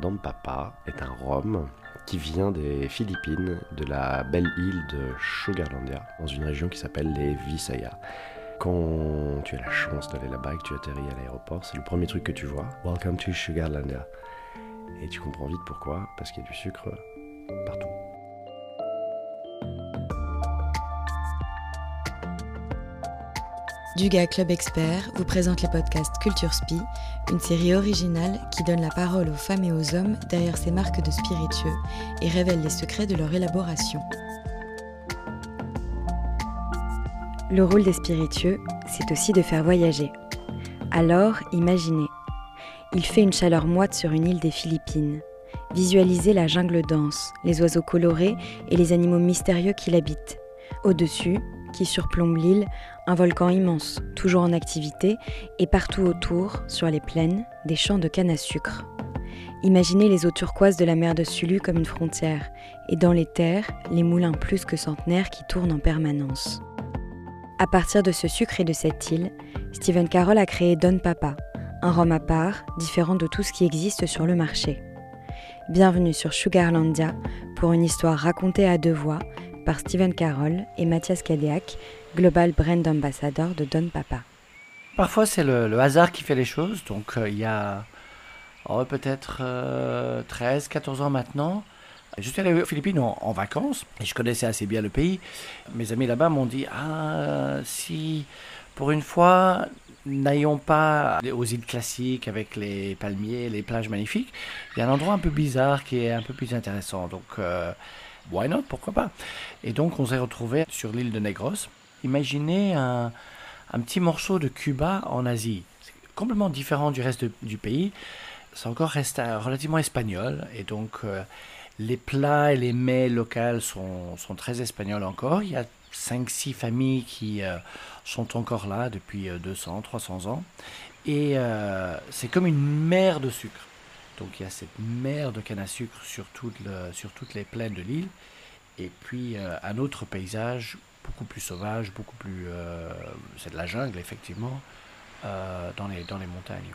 Don Papa est un rhum qui vient des Philippines, de la belle île de Sugarlandia, dans une région qui s'appelle les Visayas. Quand tu as la chance d'aller là-bas et que tu atterris à l'aéroport, c'est le premier truc que tu vois. Welcome to Sugarlandia. Et tu comprends vite pourquoi, parce qu'il y a du sucre partout. Duga Club Expert vous présente les podcasts Culture Spi, une série originale qui donne la parole aux femmes et aux hommes derrière ces marques de spiritueux et révèle les secrets de leur élaboration. Le rôle des spiritueux, c'est aussi de faire voyager. Alors, imaginez. Il fait une chaleur moite sur une île des Philippines. Visualisez la jungle dense, les oiseaux colorés et les animaux mystérieux qui l'habitent. Au-dessus, qui surplombe l'île, un volcan immense, toujours en activité, et partout autour, sur les plaines, des champs de canne à sucre. Imaginez les eaux turquoises de la mer de Sulu comme une frontière, et dans les terres, les moulins plus que centenaires qui tournent en permanence. À partir de ce sucre et de cette île, Stephen Carroll a créé Don Papa, un rhum à part, différent de tout ce qui existe sur le marché. Bienvenue sur Sugarlandia pour une histoire racontée à deux voix par Stephen Carroll et Mathias Kadeak, Global Brand Ambassador de Don Papa. Parfois, c'est le, hasard qui fait les choses. Donc, euh, il y a oh, peut-être 13, 14 ans maintenant, je suis allé aux Philippines en, vacances et je connaissais assez bien le pays. Mes amis là-bas m'ont dit Ah, si pour une fois, n'ayons pas aux îles classiques avec les palmiers, les plages magnifiques, il y a un endroit un peu bizarre qui est un peu plus intéressant. Donc, euh, why not? Pourquoi pas? Et donc, on s'est retrouvé sur l'île de Negros. Imaginez un, un, petit morceau de Cuba en Asie. C'est complètement différent du reste du pays. C'est encore reste relativement espagnol et donc. Euh, les plats et les mets locaux sont, très espagnols encore. Il y a 5-6 familles qui euh, sont encore là depuis 200, euh, 300 ans. Et euh, c'est comme une mer de sucre. Donc il y a cette mer de canne à sucre sur, toutes les plaines de l'île. Et puis un autre paysage beaucoup plus sauvage, beaucoup plus... c'est de la jungle effectivement, dans, les, dans les montagnes.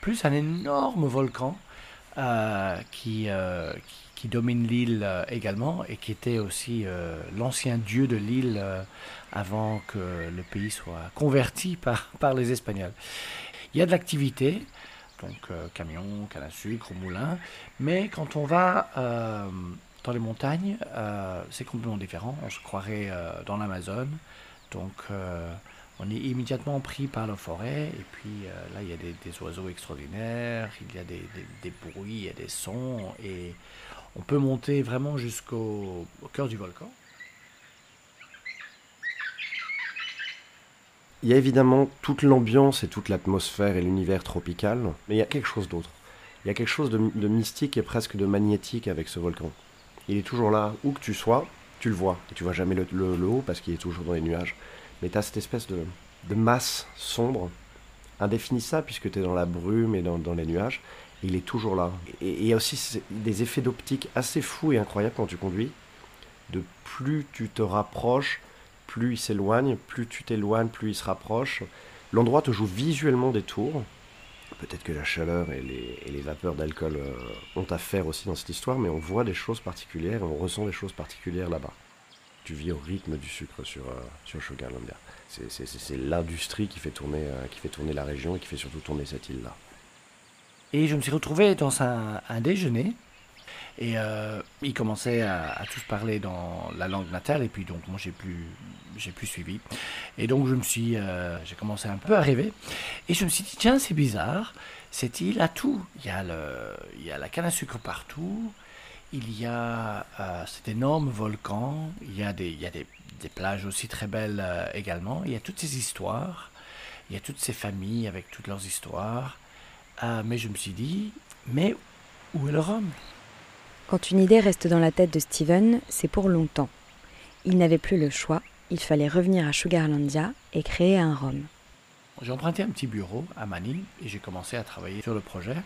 Plus un énorme volcan euh, qui, euh, domine l'île euh, également et qui était aussi l'ancien dieu de l'île avant que le pays soit converti par les Espagnols. Il y a de l'activité, donc camion, canne à sucre, moulin, mais quand on va dans les montagnes, c'est complètement différent. On se croirait dans l'Amazone. Donc on est immédiatement pris par la forêt. Et puis euh, là, il y a des, oiseaux extraordinaires, il y a des, bruits, il y a des sons. Et on peut monter vraiment jusqu'au cœur du volcan. Il y a évidemment toute l'ambiance et toute l'atmosphère et l'univers tropical, mais il y a quelque chose d'autre. Il y a quelque chose de, mystique et presque de magnétique avec ce volcan. Il est toujours là, où que tu sois, tu le vois. Et tu vois jamais le haut parce qu'il est toujours dans les nuages mais tu as cette espèce de, masse sombre, indéfinissable puisque tu es dans la brume et dans, les nuages, il est toujours là. Et il y a aussi des effets d'optique assez fous et incroyables quand tu conduis. De plus tu te rapproches, plus il s'éloigne, plus tu t'éloignes, plus il se rapproche. L'endroit te joue visuellement des tours. Peut-être que la chaleur et les, vapeurs d'alcool euh, ont à faire aussi dans cette histoire, mais on voit des choses particulières et on ressent des choses particulières là-bas tu vis au rythme du sucre sur, euh, sur Sugarlandia. C'est l'industrie qui, fait tourner, euh, qui fait tourner la région et qui fait surtout tourner cette île-là. Et je me suis retrouvé dans un, déjeuner. Et euh, ils commençaient à, tous parler dans la langue natale. Et puis donc moi j'ai plus, j'ai plus suivi. Et donc je me suis, j'ai commencé un peu à rêver. Et je me suis dit tiens c'est bizarre. Cette île a tout. Il y a le, il y a la canne à sucre partout il y a euh, cet énorme volcan, il y a des, il y a des, plages aussi très belles euh, également, il y a toutes ces histoires, il y a toutes ces familles avec toutes leurs histoires. Euh, mais je me suis dit, mais où est le rhum? Quand une idée reste dans la tête de Steven, c'est pour longtemps. Il n'avait plus le choix, il fallait revenir à Sugarlandia et créer un rhum. J'ai emprunté un petit bureau à Manille et j'ai commencé à travailler sur le projet.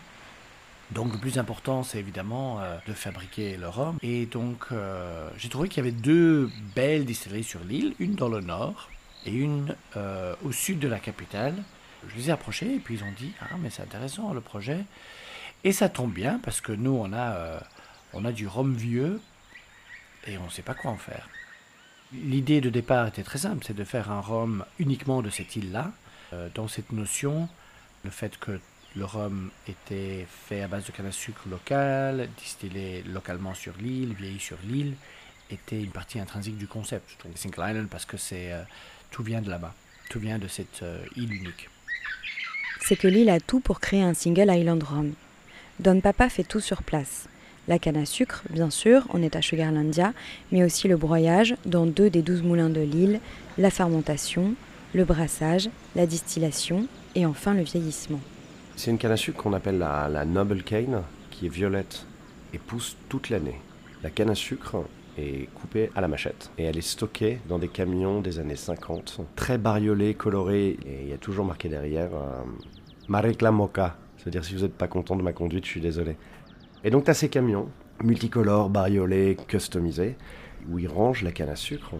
Donc le plus important, c'est évidemment euh, de fabriquer le rhum. Et donc euh, j'ai trouvé qu'il y avait deux belles distilleries sur l'île, une dans le nord et une euh, au sud de la capitale. Je les ai approchés et puis ils ont dit Ah, mais c'est intéressant le projet. Et ça tombe bien parce que nous, on a, on a du rhum vieux et on ne sait pas quoi en faire. L'idée de départ était très simple, c'est de faire un rhum uniquement de cette île-là. Euh, dans cette notion, le fait que le rhum était fait à base de canne à sucre local, distillé localement sur l'île, vieilli sur l'île, était une partie intrinsèque du concept. Donc Single Island parce que c'est euh, tout vient de là-bas, tout vient de cette euh, île unique. C'est que l'île a tout pour créer un Single Island Rhum. Don Papa fait tout sur place. La canne à sucre, bien sûr, on est à Sugarlandia, mais aussi le broyage dans deux des douze moulins de l'île, la fermentation, le brassage, la distillation et enfin le vieillissement. C'est une canne à sucre qu'on appelle la, Noble Cane, qui est violette et pousse toute l'année. La canne à sucre est coupée à la machette et elle est stockée dans des camions des années 50, très bariolés, colorés et il y a toujours marqué derrière euh, Maricla Moca, c'est-à-dire si vous n'êtes pas content de ma conduite, je suis désolé. Et donc tu as ces camions multicolores, bariolés, customisés, où ils rangent la canne à sucre,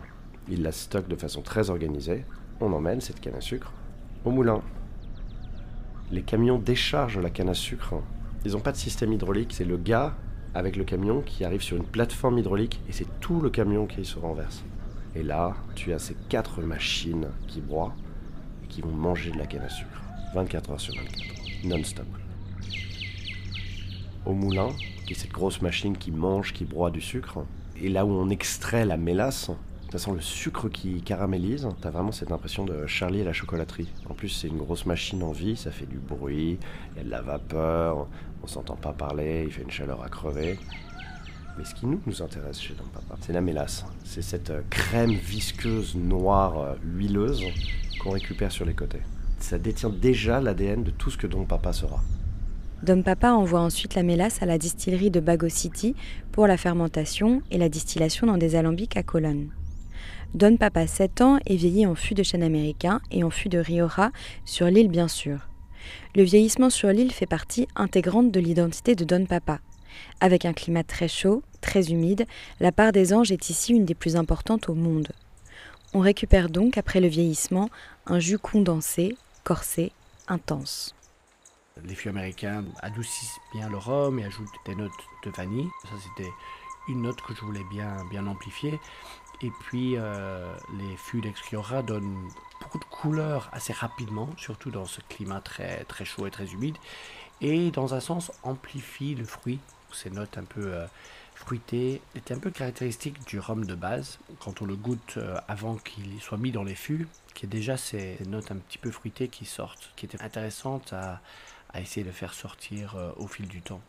ils la stockent de façon très organisée, on emmène cette canne à sucre au moulin. Les camions déchargent la canne à sucre. Ils n'ont pas de système hydraulique, c'est le gars avec le camion qui arrive sur une plateforme hydraulique et c'est tout le camion qui se renverse. Et là, tu as ces quatre machines qui broient et qui vont manger de la canne à sucre. 24 heures sur 24, non-stop. Au moulin, qui est cette grosse machine qui mange, qui broie du sucre, et là où on extrait la mélasse, ça sent le sucre qui caramélise. T'as vraiment cette impression de Charlie et la chocolaterie. En plus, c'est une grosse machine en vie, ça fait du bruit, il y a de la vapeur, on s'entend pas parler, il fait une chaleur à crever. Mais ce qui nous, nous intéresse chez Don Papa, c'est la mélasse. C'est cette euh, crème visqueuse, noire, euh, huileuse qu'on récupère sur les côtés. Ça détient déjà l'ADN de tout ce que Don Papa sera. Don Papa envoie ensuite la mélasse à la distillerie de Bago City pour la fermentation et la distillation dans des alambics à colonne. Don Papa 7 ans est vieilli en fût de chêne américain et en fût de Rioja, sur l'île bien sûr. Le vieillissement sur l'île fait partie intégrante de l'identité de Don Papa. Avec un climat très chaud, très humide, la part des anges est ici une des plus importantes au monde. On récupère donc, après le vieillissement, un jus condensé, corsé, intense. Les fûts américains adoucissent bien le rhum et ajoutent des notes de vanille. Ça, c'était une note que je voulais bien, bien amplifier. Et puis, euh, les fûts d'Excliora donnent beaucoup de couleurs assez rapidement, surtout dans ce climat très, très chaud et très humide. Et dans un sens, amplifient le fruit. Ces notes un peu euh, fruitées étaient un peu caractéristiques du rhum de base. Quand on le goûte euh, avant qu'il soit mis dans les fûts, qui est déjà ces notes un petit peu fruitées qui sortent, qui étaient intéressantes à, à essayer de faire sortir au fil du temps.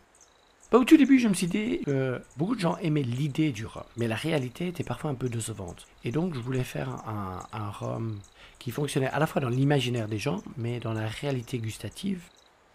Au tout début, je me suis dit que beaucoup de gens aimaient l'idée du rhum, mais la réalité était parfois un peu décevante. Et donc, je voulais faire un, un rhum qui fonctionnait à la fois dans l'imaginaire des gens, mais dans la réalité gustative.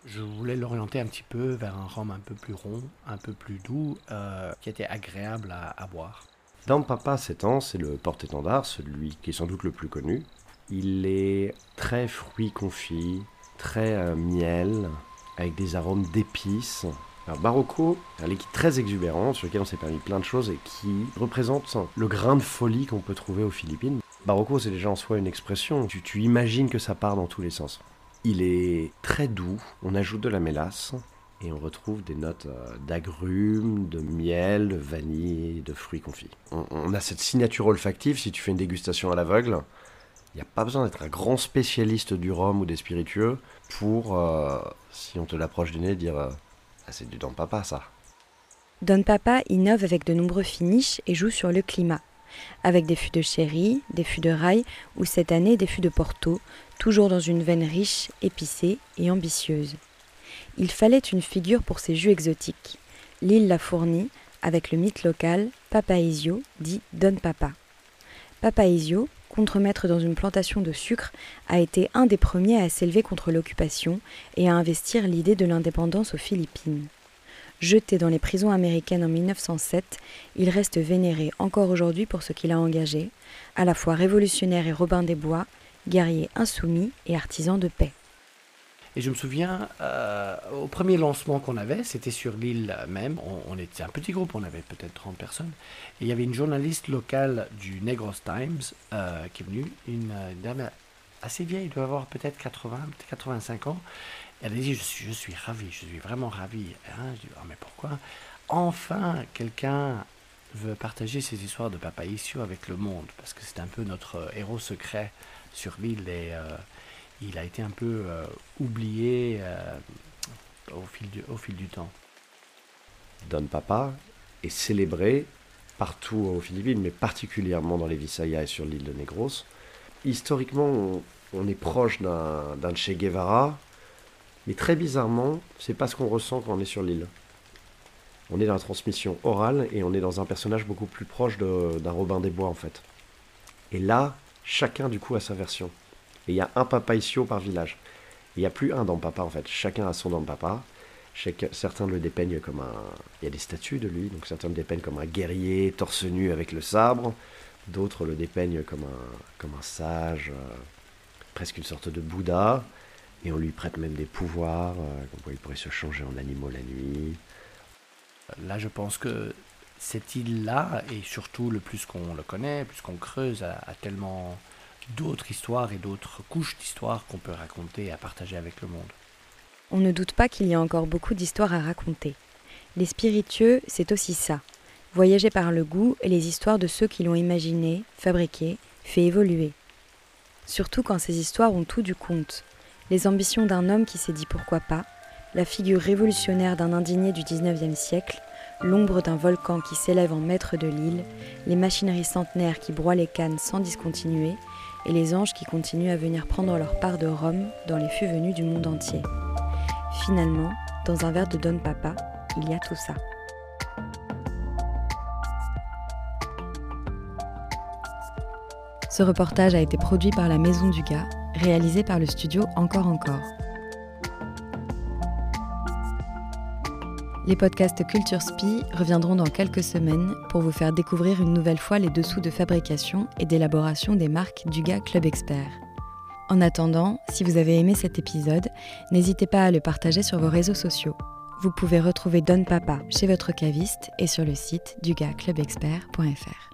Je voulais l'orienter un petit peu vers un rhum un peu plus rond, un peu plus doux, euh, qui était agréable à, à boire. Dans Papa 7 ans, c'est le porte-étendard, celui qui est sans doute le plus connu. Il est très fruit confit, très euh, miel, avec des arômes d'épices, alors Barocco, un liquide très exubérant sur lequel on s'est permis plein de choses et qui représente le grain de folie qu'on peut trouver aux Philippines. Barocco, c'est déjà en soi une expression. Tu, tu imagines que ça part dans tous les sens. Il est très doux, on ajoute de la mélasse et on retrouve des notes euh, d'agrumes, de miel, de vanille, de fruits confits. On, on a cette signature olfactive si tu fais une dégustation à l'aveugle. Il n'y a pas besoin d'être un grand spécialiste du rhum ou des spiritueux pour, euh, si on te l'approche du nez, dire euh, ah, c'est du Don Papa, ça. Don Papa innove avec de nombreux finishes et joue sur le climat, avec des fûts de sherry, des fûts de rail ou cette année des fûts de Porto, toujours dans une veine riche, épicée et ambitieuse. Il fallait une figure pour ces jus exotiques. L'île l'a fourni avec le mythe local Papa Isio, dit Don Papa. Papa Isio, contremaître dans une plantation de sucre, a été un des premiers à s'élever contre l'occupation et à investir l'idée de l'indépendance aux Philippines. Jeté dans les prisons américaines en 1907, il reste vénéré encore aujourd'hui pour ce qu'il a engagé, à la fois révolutionnaire et Robin des Bois, guerrier insoumis et artisan de paix. Et je me souviens, euh, au premier lancement qu'on avait, c'était sur l'île même. On, était un petit groupe, on avait peut-être 30 personnes. Et il y avait une journaliste locale du Negros Times euh, qui est venue, une, dame assez vieille, elle doit avoir peut-être 80, 85 ans. Elle a dit, je suis, je suis ravi, je suis vraiment ravi. Hein je dis, oh, mais pourquoi? Enfin, quelqu'un veut partager ses histoires de Papa Issio avec le monde, parce que c'est un peu notre héros secret sur l'île et euh, il a été un peu euh, oublié euh, au, fil du, temps. Don Papa est célébré partout aux Philippines, mais particulièrement dans les Visayas et sur l'île de Negros. Historiquement, on, on est proche d'un Che Guevara, mais très bizarrement, c'est pas ce qu'on ressent quand on est sur l'île. On est dans la transmission orale et on est dans un personnage beaucoup plus proche d'un Robin des Bois en fait. Et là, chacun du coup a sa version. Il y a un papa ici par village. Il n'y a plus un dans papa en fait. Chacun a son dans papa. certains le dépeignent comme un. Il y a des statues de lui, donc certains le dépeignent comme un guerrier torse nu avec le sabre. D'autres le dépeignent comme un, comme un sage, euh, presque une sorte de Bouddha. Et on lui prête même des pouvoirs, euh, il pourrait se changer en animaux la nuit. Là, je pense que cette île-là, et surtout le plus qu'on le connaît, plus qu'on creuse, a, tellement d'autres histoires et d'autres couches d'histoires qu'on peut raconter et à partager avec le monde. On ne doute pas qu'il y a encore beaucoup d'histoires à raconter. Les spiritueux, c'est aussi ça. Voyager par le goût et les histoires de ceux qui l'ont imaginé, fabriqué, fait évoluer. Surtout quand ces histoires ont tout du compte. Les ambitions d'un homme qui s'est dit pourquoi pas, la figure révolutionnaire d'un indigné du XIXe siècle, l'ombre d'un volcan qui s'élève en maître de l'île, les machineries centenaires qui broient les cannes sans discontinuer, et les anges qui continuent à venir prendre leur part de Rome dans les fûts venus du monde entier. Finalement, dans un verre de Don Papa, il y a tout ça. Ce reportage a été produit par la Maison du Gars, réalisé par le studio Encore Encore. Les podcasts Culture Spi reviendront dans quelques semaines pour vous faire découvrir une nouvelle fois les dessous de fabrication et d'élaboration des marques Duga Club Expert. En attendant, si vous avez aimé cet épisode, n'hésitez pas à le partager sur vos réseaux sociaux. Vous pouvez retrouver Don Papa chez votre caviste et sur le site dugaclubexpert.fr.